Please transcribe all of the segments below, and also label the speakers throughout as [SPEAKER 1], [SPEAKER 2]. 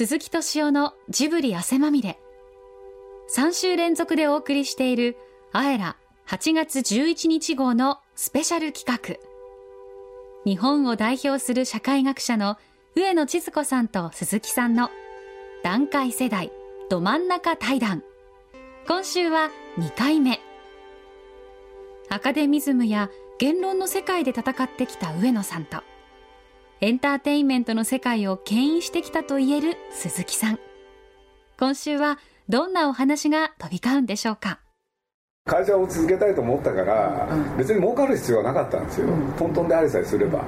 [SPEAKER 1] 鈴木敏夫のジブリ汗まみれ。3週連続でお送りしているあえら8月11日号のスペシャル企画。日本を代表する社会学者の上野千鶴子さんと鈴木さんの段階世代ど真ん中対談。今週は2回目。アカデミズムや言論の世界で戦ってきた上野さんとエンターテインメントの世界を牽引してきたと言える鈴木さん。今週はどんなお話が飛び交うんでしょうか？
[SPEAKER 2] 会社を続けたいと思ったから、別に儲かる必要はなかったんですよ、トントンでありさえすれば、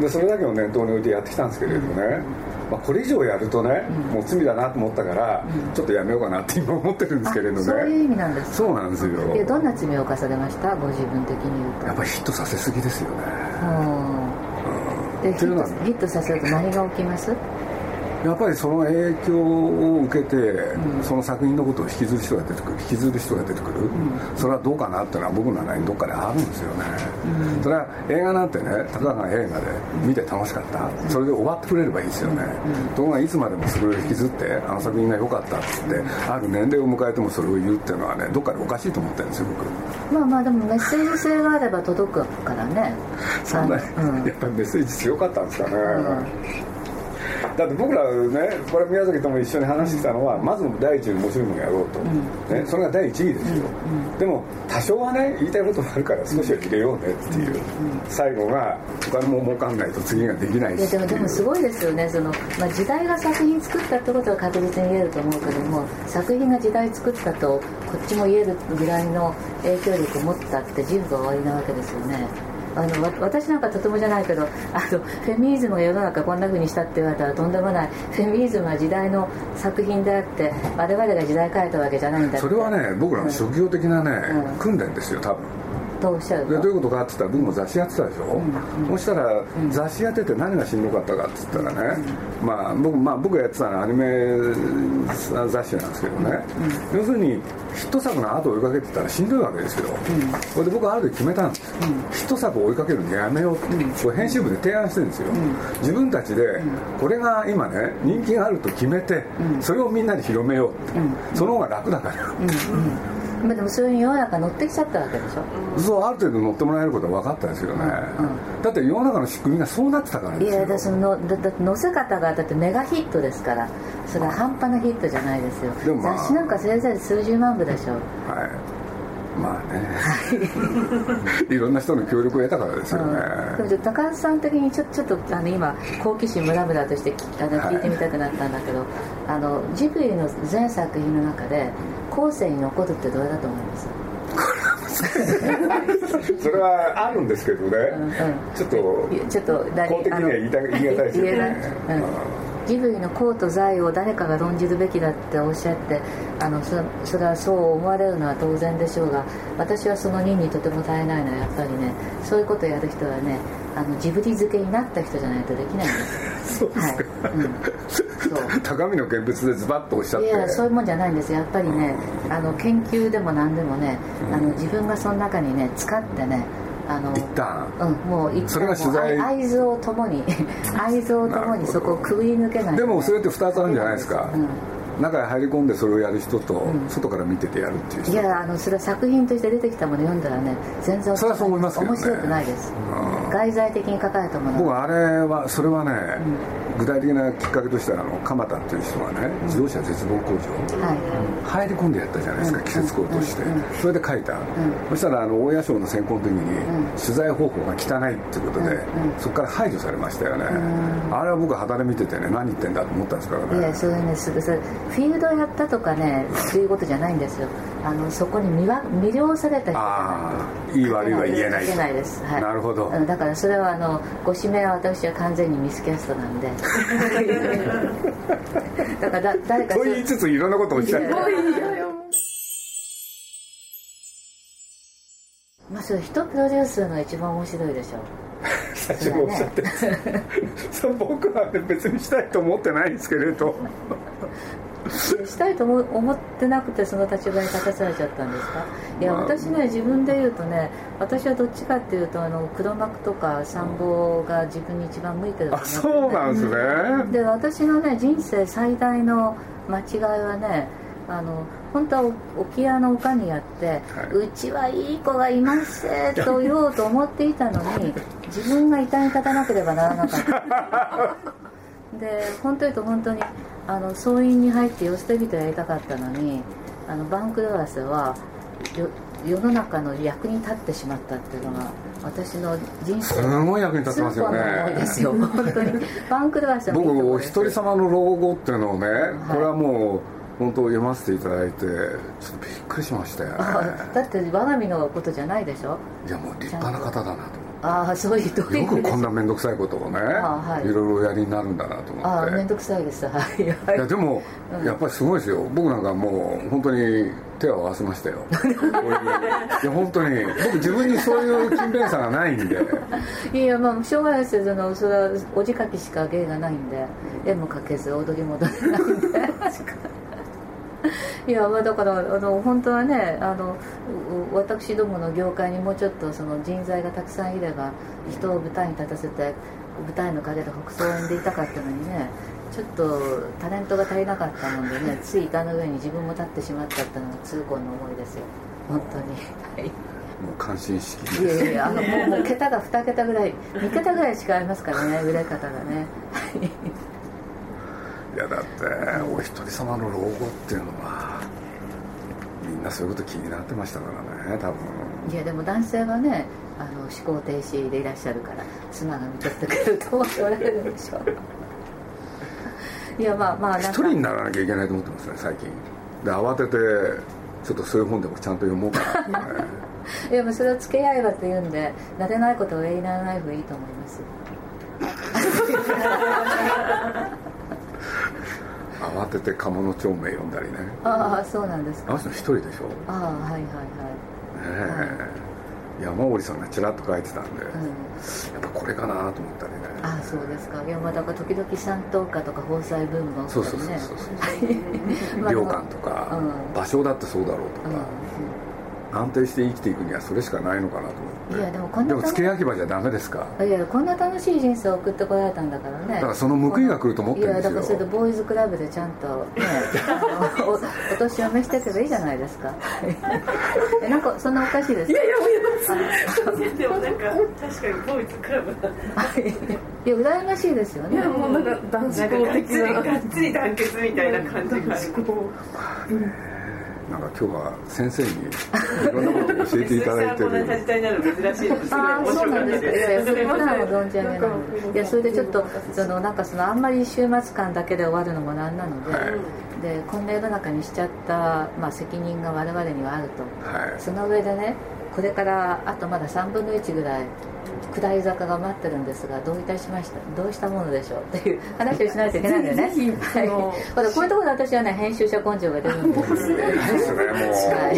[SPEAKER 2] でそれだけを念頭に置いてやってきたんですけれどね、まあ、これ以上やるとね、もう罪だなと思ったから、ちょっとやめようかなって今思ってるんですけれどね。そ
[SPEAKER 3] ういう意味なんです。
[SPEAKER 2] そうなんですよ。
[SPEAKER 3] どんな罪を犯されました？ご自分的に言うと。
[SPEAKER 2] やっぱりヒットさせすぎですよね、
[SPEAKER 3] でヒットさせると何が起きます？
[SPEAKER 2] やっぱりその影響を受けて、うん、その作品のことを引きずる人が出てくる引きずる人が出てくる、うん、それはどうかなっていうのは僕の中にどっかであるんですよね、うん、それは映画なんてねたかが映画で見て楽しかった、それで終わってくれればいいですよね、ところがいつまでもそれを引きずってあの作品が良かったって言ってある年齢を迎えてもそれを言うっていうのはねどっかでおかしいと思ってるんですよ僕。
[SPEAKER 3] まあまあでもメッセージ性があれば届くからね
[SPEAKER 2] そんな、やっぱりメッセージ強かったんですかね、だって僕らねこれ宮崎とも一緒に話してたのは、まず第一に面白いものやろうと、ね、それが第一位ですよ、でも多少はね言いたいこともあるから少しは入れようねっていう、最後がお金も儲かんないと次ができないし。
[SPEAKER 3] でもでもすごいですよね。その、まあ、時代が作品作ったってことは確実に言えると思うけども作品が時代作ったとこっちも言えるぐらいの影響力を持ったって自負が終わりなわけですよねあの私なんかとてもじゃないけどあのフェミニズムが世の中こんなふうにしたって言われたらとんでもない。フェミニズムは時代の作品であって我々が時代変えたわけじゃないんだ
[SPEAKER 2] それはね僕らの職業的なね、うん、訓練ですよ多分
[SPEAKER 3] とおっしゃる
[SPEAKER 2] でどういうことかって言ったら僕も雑誌やってたでしょ、うんうん、そしたら、雑誌やってて何がしんどかったかって言ったらね、うん、まあ僕まあ僕がやってたのはアニメ雑誌なんですけどね、要するにヒット作の後を追いかけてたらしんどいわけですよ、それで僕はある時決めたんです、ヒット作を追いかけるのやめようって、これ編集部で提案してるんですよ、自分たちでこれが今ね人気があると決めて、それをみんなに広めようって、その方が楽だから、
[SPEAKER 3] まあ、でもそれに世の中乗ってきちゃったわけでしょ。
[SPEAKER 2] そうある程度乗ってもらえることは分かったですよね、うん、だって世の中の仕組みがそうなってたからですよ。いや
[SPEAKER 3] そのだだって乗せ方がだってメガヒットですから。それは半端なヒットじゃないですよ、でもまあ、雑誌なんかせいぜい数十万部でしょ。
[SPEAKER 2] はい。まあね、い、ろんな人の協力を得たからですよね、
[SPEAKER 3] うん、でも高橋さん的にちょちょっとあの今好奇心ムラムラとしてあの聞いてみたくなったんだけど、はい、あのジブリの全作品の中で後世に残るってどれだと思います？
[SPEAKER 2] それはあるんですけどね、うんうん、ちょっとちょっと公的には言いた言い難いですよね、うん。
[SPEAKER 3] ジブリの功と財を誰かが論じるべきだっておっしゃってあのそそれはそう思われるのは当然でしょうが私はその任にとても耐えないのはやっぱりねそういうことをやる人はねあのジブリ漬けになった人じゃないとできないんです
[SPEAKER 2] そうですか、はい。高みの見物でズバッとおっしゃって。い
[SPEAKER 3] やそういうもんじゃないんです。やっぱりねあの研究でも何でもね、あの自分がその中にね使ってね
[SPEAKER 2] あの一旦、
[SPEAKER 3] うん、もう一旦それが取材。合図をともに合図をともにそこをくぐり抜けない
[SPEAKER 2] でもそれって2つあるんじゃないですか、うん。中へ入り込んでそれをやる人と、外から見ててやるっていう人、
[SPEAKER 3] いやあのそれは作品として出てきたもの読んだらね全然
[SPEAKER 2] それはそう思いますけど、
[SPEAKER 3] ね、面白くないです、外在的に書かれたもの。
[SPEAKER 2] 僕あれはそれはね、具体的なきっかけとしてはあの鎌田っていう人がね、自動車絶望工場、はい。入り込んでやったじゃないですか、季節工として、それで書いた、そしたらあの大谷賞の選考の時に、取材方法が汚いっていうことで、そこから排除されましたよね、あれは僕肌で見ててね何言ってんだと思ったんですからね。
[SPEAKER 3] いやそれねそれフィールドやったとかね そういうことじゃないんですよあのそこに魅魅了された人
[SPEAKER 2] がい。い悪いは言えない
[SPEAKER 3] ないです、
[SPEAKER 2] はい、なるほど。
[SPEAKER 3] だからそれはあのご指名は私は完全にミスキャストなんで。だからだ誰か
[SPEAKER 2] と。言いつついろんなことをおっしゃる
[SPEAKER 3] まあそれ人プロデュースの一番面白いでしょ。
[SPEAKER 2] 最初におっしゃって。そ僕は、ね、別にしたいと思ってないんですけれど
[SPEAKER 3] したいと思ってなくてその立場に立たされちゃったんですか？いや、私ね自分で言うとね私はどっちかっていうとあの黒幕とか参謀が自分に一番向いてると思って、
[SPEAKER 2] ね、そうなんですね。
[SPEAKER 3] で私のね人生最大の間違いはねあの本当は沖屋の丘にやって、はい、うちはいい子がいますと言おうと思っていたのに自分が痛み立たなければならなかった。で本当言うと本当にあの総員に入って寄捨て人やりたかったのにあのバンク・ドラスは世の中の役に立ってしまったっていうのが私の人生
[SPEAKER 2] すごい役に立ってますよね。
[SPEAKER 3] ですよ。本当に。バンク・ドラスは
[SPEAKER 2] 僕お一人様の老後っていうのをね、はい、これはもう本当読ませていただいてちょっとびっくりしましたよ、ね、
[SPEAKER 3] だって我が身のことじゃないでしょ？
[SPEAKER 2] いやもう立派な方だなと
[SPEAKER 3] ああそういうどういう
[SPEAKER 2] よくこんな面倒くさいことをね、はい、いろいろやりになるんだなと思って。あ
[SPEAKER 3] あ面倒くさいです。は
[SPEAKER 2] い、い。やでも、うん、やっぱりすごいですよ。僕なんかもう本当に手を合わせましたよ。いや本当に。僕自分にそういう勤勉さがないんで。
[SPEAKER 3] いやまあしょうがないですよ。そのそれはおじかきしか芸がないんで。絵も描けず踊りも踊れないんでいやまあだからあの本当はねあの私どもの業界にもうちょっとその人材がたくさんいれば人を舞台に立たせて舞台の陰で北総園でいたかったのにねちょっとタレントが足りなかったもんでねつい板の上に自分も立ってしまったっていうのが痛恨の思いですよ。本当に。はい。
[SPEAKER 2] もう感心しき
[SPEAKER 3] いやいやあのもうもう桁が2桁ぐらい2桁ぐらい違いますからね売れ方がね。
[SPEAKER 2] いやだってお一人様の老後っていうのはみんなそういうこと気になってましたからね多分。
[SPEAKER 3] いやでも男性はねあの思考停止でいらっしゃるから妻が見とってくると思っておられるんでしょう。いやまあまあ
[SPEAKER 2] 一人にならなきゃいけないと思ってますね最近。で慌ててちょっとそういう本でもちゃんと読もうかなって、ね、
[SPEAKER 3] いやもうそれを付け合えばって言うんで慣れないことを上にならない方がいいと思います
[SPEAKER 2] 慌てて鴨の長明読んだりね。
[SPEAKER 3] ああそうなんですか。
[SPEAKER 2] あの人一人でしょ。
[SPEAKER 3] ああはいはいはい。ね
[SPEAKER 2] え、山森さんがちらっと書いてたんで、うん、やっぱこれかなと思ったりね。
[SPEAKER 3] ああそうですか。いやまあだから時々山東歌とか防災文が
[SPEAKER 2] 起きたりねそうそうそうそう。良館とか、うん、場所だってそうだろうとか、うん安定して生きていくにはそれしかないのかなと思って。いやでもこんなでも付け焼き場じゃダメですか。
[SPEAKER 3] いやこんな楽しい人生を送ってこられたんだからね。
[SPEAKER 2] だからその報いが来ると思ってるんですよ。いやだからそれ
[SPEAKER 3] でボーイズクラブでちゃんとね おお年を召していけばいいじゃないですか。えなんかそんなおかしいです
[SPEAKER 4] いやいやいやでもなんか確かにボーイズクラブ
[SPEAKER 3] いや羨ましいですよね。いやもうなんか
[SPEAKER 4] 男子校的ながっつり団結みたいな感じが
[SPEAKER 2] なんか今日は先生にいろんなことを教えていただいてる。
[SPEAKER 4] あ
[SPEAKER 3] あそうなんですか。いやそれ普段は存じ上げない。いやそれでちょっとそのなんかそのあんまり週末間だけで終わるのもなんなので、はい、でこんな世の中にしちゃったまあ責任が我々にはあると。はい、その上でねこれからあとまだ3分の1ぐらい下り坂が待ってるんですがどういたしましたどうしたものでしょうっていう話をしないといけないんだよね。はい、こういうところで私はね編集者根性が出るんで。すですね。もう、
[SPEAKER 2] は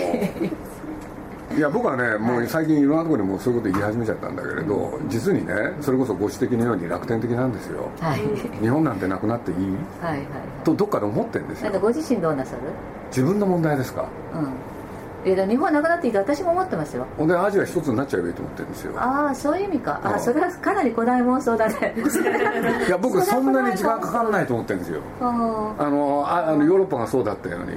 [SPEAKER 2] い。いや僕はね、もう最近いろんなところにもそういうこと言い始めちゃったんだけれど、実にね、それこそご指摘のように楽天的なんですよ、はい、日本なんてなくなっていい、はいはい、とどっかで思ってるんですよ。
[SPEAKER 3] ご自身どうなさる？
[SPEAKER 2] 自分の問題ですか、うん
[SPEAKER 3] えー、日本はなくなっていいと私も思ってますよ。
[SPEAKER 2] ほんでアジア一つになっちゃえばいいと思ってるんですよ。
[SPEAKER 3] ああそういう意味か。あそれはかなり古代妄想だね。
[SPEAKER 2] いや僕そんなに時間かかんないと思ってるんですよ。あのああのヨーロッパがそうだったように。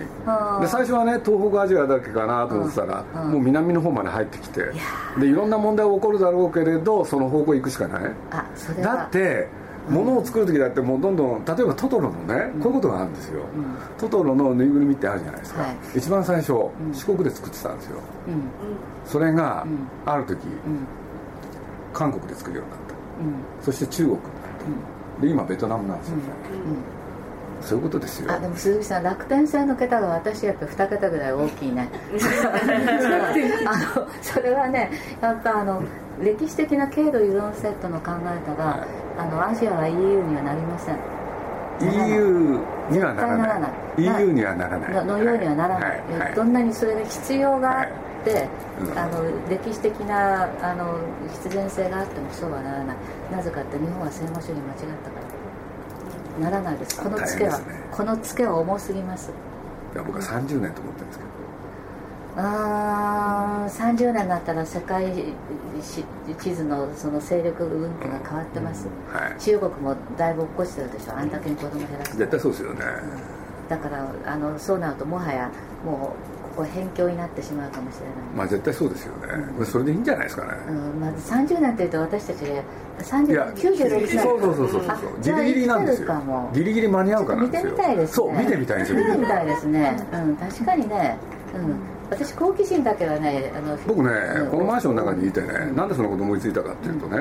[SPEAKER 2] で最初はね東北アジアだけかなと思ってたらもう南の方まで入ってきてでいろんな問題起こるだろうけれどその方向行くしかない。あそれだってものを作る時だってもうどんどん例えばトトロのね、こういうことがあるんですよ、トトロのぬいぐるみってあるじゃないですか、一番最初、四国で作ってたんですよ、それがある時、韓国で作るようになった、そして中国になった、で今ベトナムなんですよ。ね、そういうことですよ。
[SPEAKER 3] あでも鈴木さん楽天性の桁が私やっぱ2桁ぐらい大きいね。あのそれはねやっぱあの歴史的な軽度依存セットの考えたら、はいあのアジアは EU にはなりません。
[SPEAKER 2] EU にはならない。EU にはならない。
[SPEAKER 3] のようにはならない、はい、どんなにそれが必要があって、はい。うん、あの歴史的なあの必然性があってもそうはならない。なぜかって日本は戦後主義間違ったから。ならないです。このツケは、
[SPEAKER 2] ね。
[SPEAKER 3] このツケは重すぎます。
[SPEAKER 2] いや僕は30年と思ってるんですけど
[SPEAKER 3] あー30年になったら世界し地図のその勢力運気が変わってます、
[SPEAKER 2] はい。
[SPEAKER 3] 中国もだいぶ落っこちてるでしょあんだけに子供減らして
[SPEAKER 2] 絶対そうですよね。
[SPEAKER 3] だからあのそうなるともはやもうここ辺境になってしまうかもしれない。
[SPEAKER 2] まあ絶対そうですよね。それでいいんじゃないですかね。
[SPEAKER 3] うん。まず30年っていうと私たち30
[SPEAKER 2] いや
[SPEAKER 3] 年96年
[SPEAKER 2] そうそうそうそう
[SPEAKER 3] あ
[SPEAKER 2] そう。ギリギリなんですよ。ギリギリ間に合うかなん
[SPEAKER 3] 見て
[SPEAKER 2] ですよ。
[SPEAKER 3] みたいですね。
[SPEAKER 2] そう見てみたいんですよ。
[SPEAKER 3] 見てみたいですね。うん確かにね。うん私好奇心だけはねあの
[SPEAKER 2] 僕ね、
[SPEAKER 3] うん。
[SPEAKER 2] このマンションの中にいてね、なんでそのこと思いついたかっていうとね、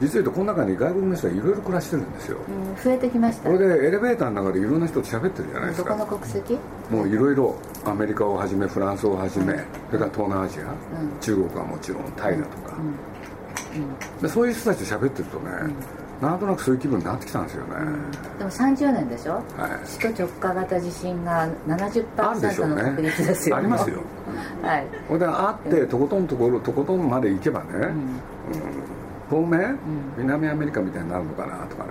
[SPEAKER 2] 実を言うとこの中に外国の人がいろいろ暮らしてるんですよ、
[SPEAKER 3] うん。増えてきました。
[SPEAKER 2] これでエレベーターの中でいろんな人と喋ってるじゃないです
[SPEAKER 3] どこの
[SPEAKER 2] か
[SPEAKER 3] 国籍？
[SPEAKER 2] もういろいろアメリカをはじめフランスをはじめ、それから東南アジア、
[SPEAKER 3] ん。
[SPEAKER 2] 中国はもちろんタイだとか、でそういう人たちと喋ってるとね、なんとなくそういう気分になってきたんですよね、
[SPEAKER 3] でも30年でしょ？
[SPEAKER 2] はい。
[SPEAKER 3] 首都直下型地震が
[SPEAKER 2] あるでしょ
[SPEAKER 3] 70%
[SPEAKER 2] うね。
[SPEAKER 3] の確率ですよ
[SPEAKER 2] ありますよ。
[SPEAKER 3] はい。
[SPEAKER 2] これで会ってとことんところとことんまで行けばね、うん。当面、南アメリカみたいになるのかなとかね、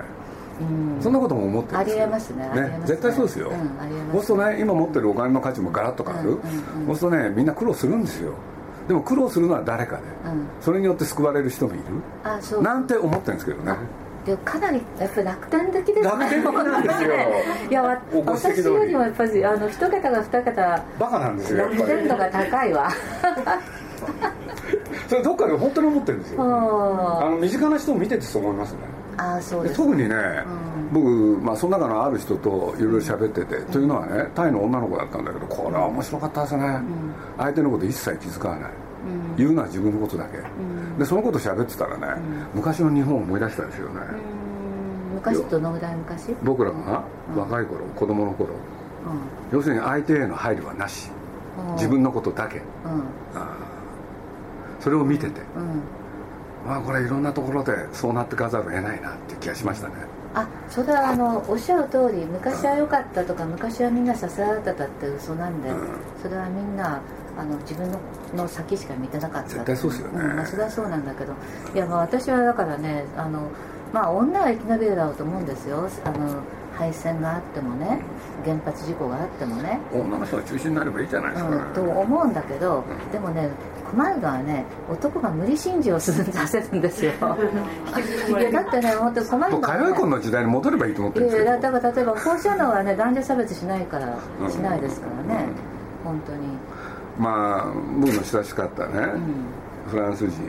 [SPEAKER 3] うん。
[SPEAKER 2] そんなことも思って
[SPEAKER 3] ありえますねありえますね。
[SPEAKER 2] 絶対そうですよ、
[SPEAKER 3] うんありえます。
[SPEAKER 2] そうするとね今持ってるお金の価値もガラッと変わる、
[SPEAKER 3] うんうん
[SPEAKER 2] そうするとねみんな苦労するんですよ。でも苦労するのは誰かで、
[SPEAKER 3] うん。
[SPEAKER 2] それによって救われる人もいる。
[SPEAKER 3] あそう。
[SPEAKER 2] なんて思ってるんですけどね。
[SPEAKER 3] でかなりやっぱり楽天的ですね。
[SPEAKER 2] 楽天的なんですよ。
[SPEAKER 3] いや私よりもやっぱりあの一桁が二桁。
[SPEAKER 2] バカなんですよ
[SPEAKER 3] 楽天度が高いわ。
[SPEAKER 2] それどっかで本当に思ってるんですよ。
[SPEAKER 3] あ
[SPEAKER 2] あの身近な人を見ててそう思いますね。
[SPEAKER 3] あそうです。
[SPEAKER 2] で特にね、僕、まあ、その中のある人といろいろ喋ってて、というのはねタイの女の子だったんだけどこれは面白かったですね、相手のこと一切気遣わない、言うのは自分のことだけ、でそのこと喋ってたらね、昔の日本を思い出したんですよね、
[SPEAKER 3] うん。昔どのぐらい昔？
[SPEAKER 2] 僕らが若い頃、子供の頃要するに相手への配慮はなし。
[SPEAKER 3] うん。
[SPEAKER 2] 自分のことだけ。
[SPEAKER 3] うん。
[SPEAKER 2] それを見てて。
[SPEAKER 3] うん。
[SPEAKER 2] まあこれいろんなところでそうなってかざるを得ないなっていう気がしましたね。
[SPEAKER 3] あそれはあのおっしゃる通り昔は良かったとか昔はみんな支え合ってたって嘘なんで、それはみんなあの自分のの先しか見てなかった
[SPEAKER 2] 絶対そうですよね。
[SPEAKER 3] んまあ、それはそうなんだけど。いやまあ私はだからねあのまあ女は生き延びるだろうと思うんですよ。あの敗戦があってもね原発事故があってもね。
[SPEAKER 2] 女の人が中心になればいいじゃないですか、
[SPEAKER 3] うん、と思うんだけど、でもね困るのはね男が無理心中をするさせるんですよ。いやだってね本当困るのは、ね、
[SPEAKER 2] 通い婚の時代に戻ればいいと思ってるんですけど
[SPEAKER 3] やだから例えば放射能はね男女差別しないから
[SPEAKER 2] うん。
[SPEAKER 3] しないですからね、本当に
[SPEAKER 2] まあ僕の親しかったね、フランス人、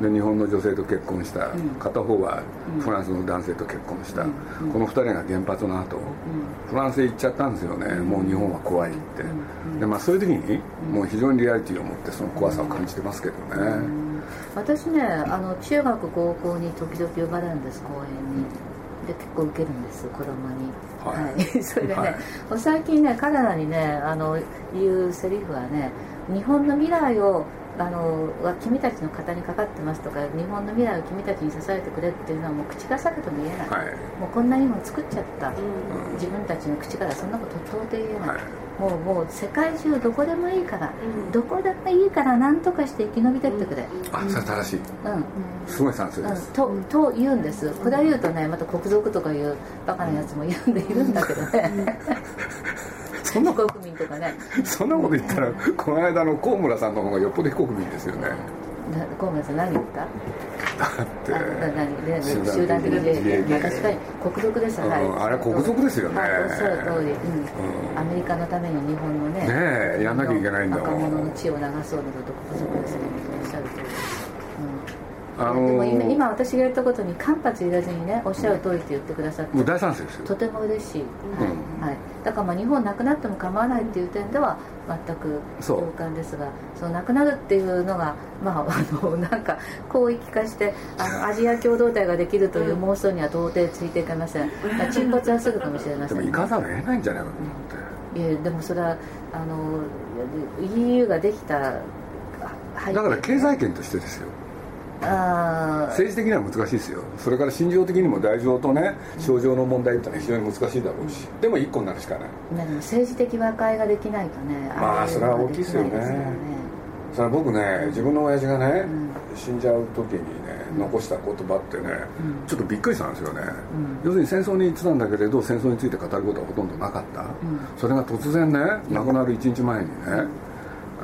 [SPEAKER 2] で日本の女性と結婚した、片方はフランスの男性と結婚した、この2人が原発の後、フランスへ行っちゃったんですよね、もう日本は怖いって、でまあそういう時にもう非常にリアリティを持ってその怖さを感じてますけどね、
[SPEAKER 3] 私ねあの中学高校に時々呼ばれるんです公園にで結構受けるんです子供に。
[SPEAKER 2] はい。
[SPEAKER 3] それでね、
[SPEAKER 2] はい。
[SPEAKER 3] 最近ね彼らにねあの言うセリフはね日本の未来をあのは君たちの肩にかかってますとか日本の未来を君たちに支えてくれっていうのはもう口が裂けても言えない、
[SPEAKER 2] はい。
[SPEAKER 3] もうこんなにも作っちゃった、自分たちの口からそんなこと到底言えない、
[SPEAKER 2] はい。
[SPEAKER 3] もうもう世界中どこでもいいから、どこでもいいから何とかして生き延びてってくれ、
[SPEAKER 2] あそれは正しい。
[SPEAKER 3] うん。
[SPEAKER 2] すごい賛成
[SPEAKER 3] うん。
[SPEAKER 2] です、
[SPEAKER 3] とと言うんです。これは言うとねまた国賊とかいうバカなやつも言うんでいるんだけどね。
[SPEAKER 2] そんな
[SPEAKER 3] 非国民とかね
[SPEAKER 2] そんなこと言ったらこの間の高村さんの方がよっぽど非国民ですよね。
[SPEAKER 3] な河村さん何言った？
[SPEAKER 2] だって
[SPEAKER 3] 何？で
[SPEAKER 2] 集団的
[SPEAKER 3] 自衛
[SPEAKER 2] 権
[SPEAKER 3] 権確かに国賊です
[SPEAKER 2] うん
[SPEAKER 3] はい。
[SPEAKER 2] あれ国賊ですよね。
[SPEAKER 3] はいおっしゃる通り、うん。アメリカのために日本のね
[SPEAKER 2] ねえやんなきゃいけないんだもん。
[SPEAKER 3] 若者の血を流そうなどと国賊ですね。おっしゃる通り。うん。
[SPEAKER 2] あの
[SPEAKER 3] でも今今私が言ったことに間髪入れずにねおっしゃる通りって言ってくださって。
[SPEAKER 2] もう大賛成ですよ。
[SPEAKER 3] とても嬉しい、はい。
[SPEAKER 2] うん
[SPEAKER 3] はい、だからまあ日本なくなっても構わないっていう点では全く同感ですがそのなくなるっていうのがまああの なんか広域化してあのアジア共同体ができるという妄想には到底ついていけません。沈没はするかもしれません
[SPEAKER 2] でも行かざるを得ないんじゃないかと思って。
[SPEAKER 3] いやでもそれはあの EU ができた
[SPEAKER 2] だから経済圏としてですよ政治的には難しいですよ。それから心情的にも大情とね症状の問題ってのは非常に難しいだろうし。でも一個になるしかない。
[SPEAKER 3] ねでも政治的和解ができないとね
[SPEAKER 2] まあそれは大きいですよね。それは僕ね自分の親父がね、死んじゃう時にね残した言葉ってね、ちょっとびっくりしたんですよね、要するに戦争に行ってたんだけれど戦争について語ることはほとんどなかった、それが突然ね亡くなる1日前にね、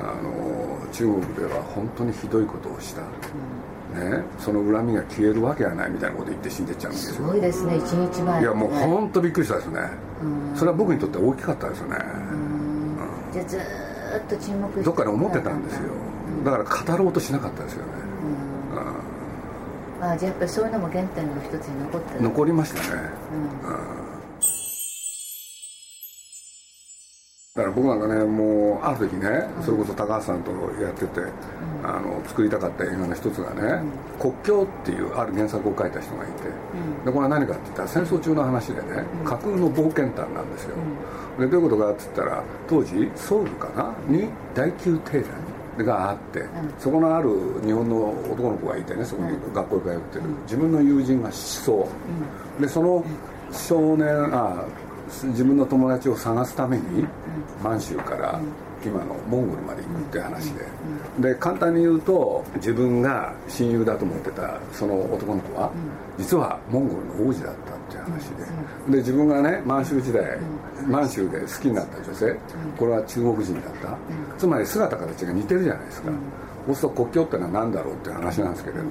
[SPEAKER 2] あの中国では本当にひどいことをした、ね、その恨みが消えるわけがないみたいなこと言って死んでっちゃうんですよ。す
[SPEAKER 3] ごいですね1日前。
[SPEAKER 2] いやもう本当びっくりしたですね。それは僕にとって大きかったですよね。
[SPEAKER 3] じゃあずっと沈黙して
[SPEAKER 2] どっかで思ってたんですよ。だから語ろうとしなかったですよね。
[SPEAKER 3] あじゃあやっぱりそういうのも原点の一つに残って
[SPEAKER 2] 残りましたね。うんだから僕なんかねもうある時ねそれこそ高橋さんとやってて、あの作りたかった映画の一つがね「国境」っていうある原作を書いた人がいて、でこれは何かって言ったら戦争中の話でね、架空の冒険譚なんですよ、でどういうことかって言ったら当時ソウルかなに第9帝団があって、そこのある日本の男の子がいてねそこに学校に通ってる、自分の友人が失踪、でその少年あ自分の友達を探すために満州から今のモンゴルまで行くって話で。で簡単に言うと自分が親友だと思ってたその男の子は実はモンゴルの王子だったっていう話でで自分がね満州時代満州で好きになった女性これは中国人だった。つまり姿形が似てるじゃないですか。そうすると国境ってのは何だろうっていう話なんですけれどね。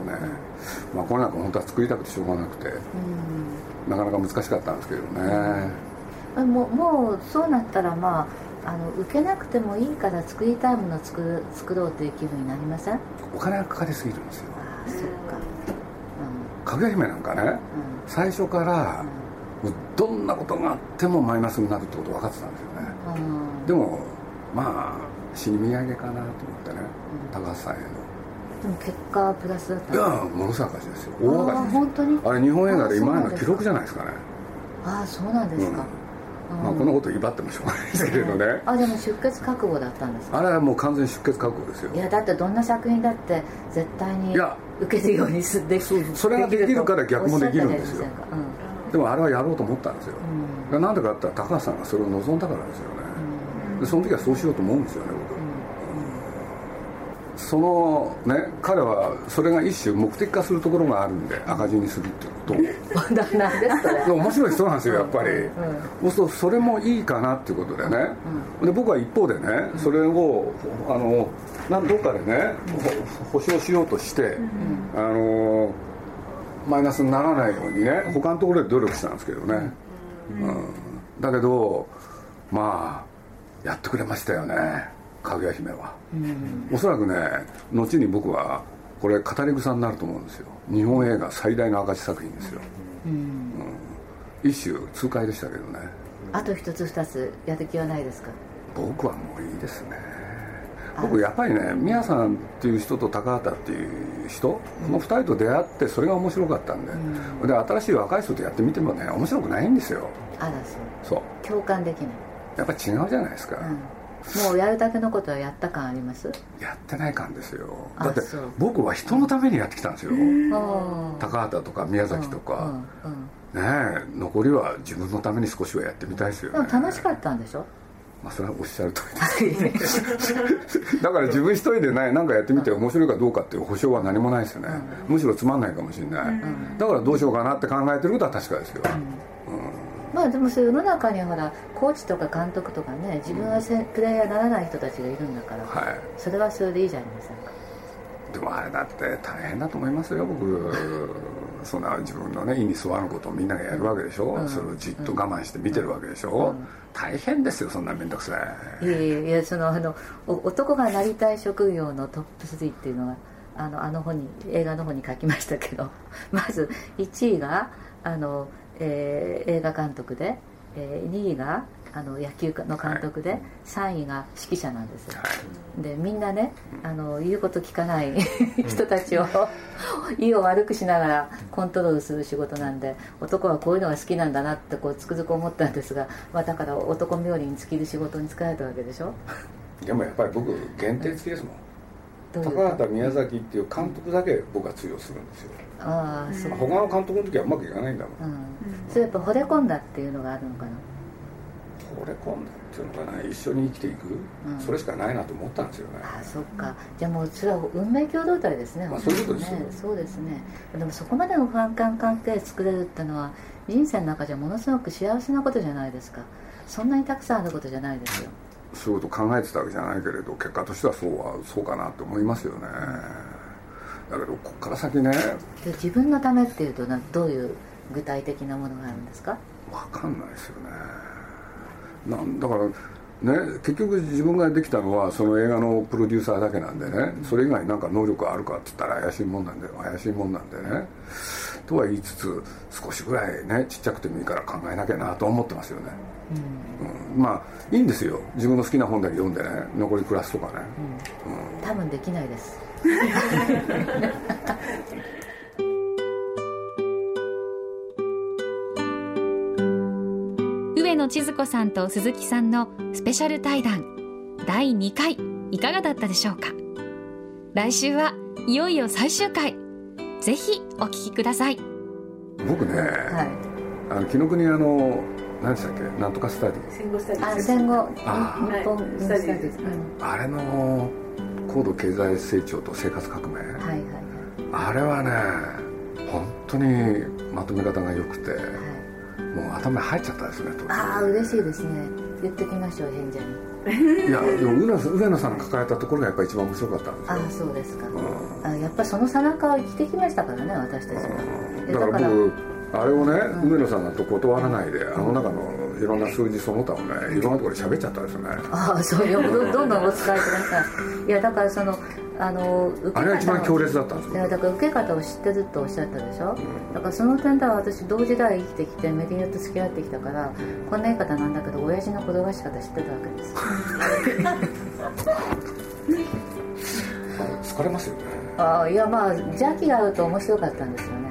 [SPEAKER 2] まあこれなんか本当は作りたくてしょうがなくて。なかなか難しかったんですけどね
[SPEAKER 3] もうもうそうなったらまああの受けなくてもいいから作りたいものを作る作ろうという気分になりません？
[SPEAKER 2] お金がかかりすぎるんですよ。
[SPEAKER 3] ああそっか、
[SPEAKER 2] うん、かぐや姫なんかね、うん、最初から、うん、どんなことがあってもマイナスになるってこと分かってたんですよね、うん、でもまあ死に土産かなと思ってね、高橋さんへの。
[SPEAKER 3] でも結果プラスだった
[SPEAKER 2] いやものすごい赤字ですよ。大赤字です
[SPEAKER 3] 本当に？
[SPEAKER 2] あれ日本映画で今までの記録じゃないですかね。
[SPEAKER 3] ああそうなんですか、
[SPEAKER 2] まあ、このこと威張ってもしょうがないですけれどね、
[SPEAKER 3] あでも出血覚悟だったんです
[SPEAKER 2] あれはもう完全に出血覚悟ですよ。
[SPEAKER 3] いやだってどんな作品だって絶対に受けるようにすで
[SPEAKER 2] そそれができるから逆もできるんですよ、うん、でもあれはやろうと思ったんですよ、うん、なんでかって言ったら高橋さんがそれを望んだからですよね、うん、でその時はそうしようと思うんですよね僕そのね彼はそれが一種目的化するところがあるんで赤字にするってこと
[SPEAKER 3] なんですそれ。
[SPEAKER 2] 面白い人なんですよやっぱり、うん、そうするとそれもいいかなっていうことでね、うん、で僕は一方でねそれをあの何どっかでね保証しようとして、あのマイナスにならないようにね他のところで努力したんですけどね、うん。だけどまあやってくれましたよねかぐや姫は、うん、おそらくね後に僕はこれ語り草になると思うんですよ。日本映画最大の赤字作品ですよ、うん、うん、一種痛快でしたけどね。
[SPEAKER 3] あと一つ二つやる気はないですか？
[SPEAKER 2] 僕はもういいですね。僕やっぱりね宮さんっていう人と高畑っていう人、この2人と出会ってそれが面白かったんで、うん、で新しい若い人とやってみてもね面白くないんですよ。
[SPEAKER 3] あらそう。そう。共感できない。
[SPEAKER 2] やっぱ違うじゃないですか、うん
[SPEAKER 3] もうやるだけのことはやった感あります？
[SPEAKER 2] やってない感ですよ。だって僕は人のためにやってきたんですよ。高畑とか宮崎とか、ねえ残りは自分のために少しはやってみたいですよ、ね、
[SPEAKER 3] でも楽しかったんでしょ？
[SPEAKER 2] まあそれはおっしゃる通りです。だから自分一人でね何かやってみて面白いかどうかっていう保証は何もないですよね、むしろつまんないかもしれない、だからどうしようかなって考えてることは確かですよ、うん
[SPEAKER 3] まあでもそ世の中にはほらコーチとか監督とかね自分はプレイヤーにならない人たちがいるんだから、はい、それはそれでいいじゃありませんか？
[SPEAKER 2] でもあれだって大変だと思いますよ僕。そんな自分のね意に沿わぬことをみんながやるわけでしょ、うん、それをじっと我慢して見てるわけでしょ、うん、大変ですよそんな面倒くさ
[SPEAKER 3] い。いやいやいやそのあの男がなりたい職業のトップ3っていうのはあのあの本に映画の方に書きましたけどまず1位があのえー、映画監督で、えー、2位があの野球の監督で、はい、3位が指揮者なんですよ、はい、でみんなねあの言うこと聞かない人たちを 意を悪くしながらコントロールする仕事なんで男はこういうのが好きなんだなってこうつくづく思ったんですが、まあ、だから男冥利に尽きる仕事に就かれたわけでしょ。
[SPEAKER 2] でもやっぱり僕限定付きですもん高畑宮崎っていう監督だけ僕は通用するんですよ。ああそう。他の監督の時はうまくいかないんだもん、うん、
[SPEAKER 3] それやっぱ惚れ込んだっていうのがあるのかな？
[SPEAKER 2] 惚れ込んだっていうのかな？一緒に生きていく、うん、それしかないなと思ったんですよね。
[SPEAKER 3] あそっか。じゃあもうそれは運命共同体ですね、
[SPEAKER 2] まあ、そういうことですね
[SPEAKER 3] そうですね。でもそこまでの不安感関係作れるっていうのは人生の中じゃものすごく幸せなことじゃないですか。そんなにたくさんあることじゃないですよ
[SPEAKER 2] そういうこと考えてたわけじゃないけれど結果としてはそうはそうかなと思いますよね、だけどここから先ね。
[SPEAKER 3] 自分のためっていうとどういう具体的なものがあるんですか？
[SPEAKER 2] 分かんないですよね。なんだからね、結局自分ができたのはその映画のプロデューサーだけなんでね。それ以外なんか能力あるかって言ったら怪しいもんなんで怪しいもんなんでねとは言いつつ少しぐらいねちっちゃくてもいいから考えなきゃなと思ってますよね、うん、うん、まあいいんですよ。自分の好きな本だけ読んでね残り暮らすとかね、
[SPEAKER 3] うん、多分できないです。
[SPEAKER 1] 野千鶴子さんと鈴木さんのスペシャル対談。第2回。いかがだったでしょうか？来週はいよいよ最終回ぜひお聞きください。
[SPEAKER 2] 僕ね、はい、あの紀ノ国あの何でしたっけ？なんとかスタディ。
[SPEAKER 3] 戦後スタディあ戦後。日本スタディ、
[SPEAKER 2] あれの高度経済成長と生活革命、はいはいはい、あれはね本当にまとめ方が良くて、はい。もう頭に入っちゃったですね
[SPEAKER 3] ああ嬉しいですね。言ってきましょう変者
[SPEAKER 2] にいやでも上野さんが抱えたところがやっぱり一番面白かったんですよ。
[SPEAKER 3] ああそうですか、うん、あやっぱりその背中を生きてきましたからね私たちは、
[SPEAKER 2] うん、だから僕あれをね、うん、上野さんがと断らないで、あの中のいろんな数字その他をねいろんなところで喋っちゃったですね。
[SPEAKER 3] ああそういうどどんどん。お使いください。いやだからそのあの
[SPEAKER 2] 受け方あれが一番強烈だったんです
[SPEAKER 3] よだから受け方を知ってるとおっしゃったでしょ、うん、だからその点では私同時代生きてきてメディアと付き合ってきたからこんな言い方なんだけど親父の転がし方知ってたわけです
[SPEAKER 2] 疲れますよね。
[SPEAKER 3] あいやまあ邪気があると面白かったんですよね。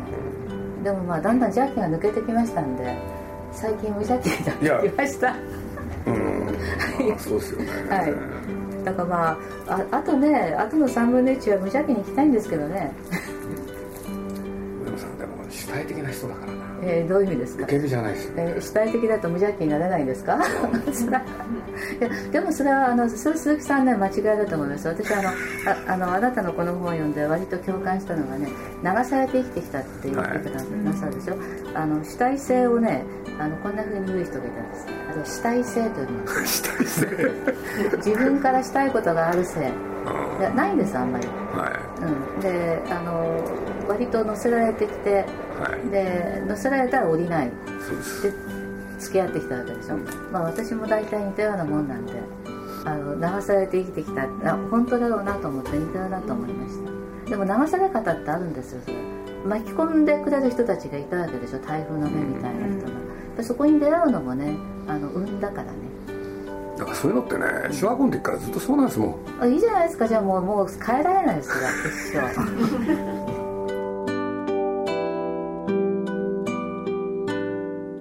[SPEAKER 3] でもまあだんだん邪気が抜けてきましたんで最近無邪気になってきました。
[SPEAKER 2] うん。そうですよね。
[SPEAKER 3] はいだからまあああとねあとの3分の1は無邪気に行きたいんですけどね。
[SPEAKER 2] 上野さんでも主体的な人だから。
[SPEAKER 3] えー、どういう意味ですか？
[SPEAKER 2] 受け身じゃないです。よ、
[SPEAKER 3] えー、主体的だと無邪気になれないんですか？いやでもそれはあのそれ鈴木さんね間違いだと思います。私あのああのあなたのこの本を読んで割と共感したのがね流されて生きてきたっていう言い。方なさるでしょ、はい、あの主体性をねあのこんなふうに言う人がいたんです。あれ主体性というの
[SPEAKER 2] 主体性。
[SPEAKER 3] 自分からしたいことがある性いやないんですあんまり、はい。うん、であの割と乗せられてきて、はい、で乗せられたら降りない。で付き合ってきたわけでしょ、うん、まあ私も大体似たようなもんなんであの流されて生きてきたあ本当だろうなと思って似たようなと思いました。でも流され方ってあるんですよそれ。巻き込んでくれる人たちがいたわけでしょ。台風の目みたいな人が、うん、そこに出会うのもねあの運だからね。
[SPEAKER 2] だからそういうのってね小学校の時からずっとそうなんですもん。
[SPEAKER 3] あいいじゃないですか。じゃあもうもう変えられないですよ一生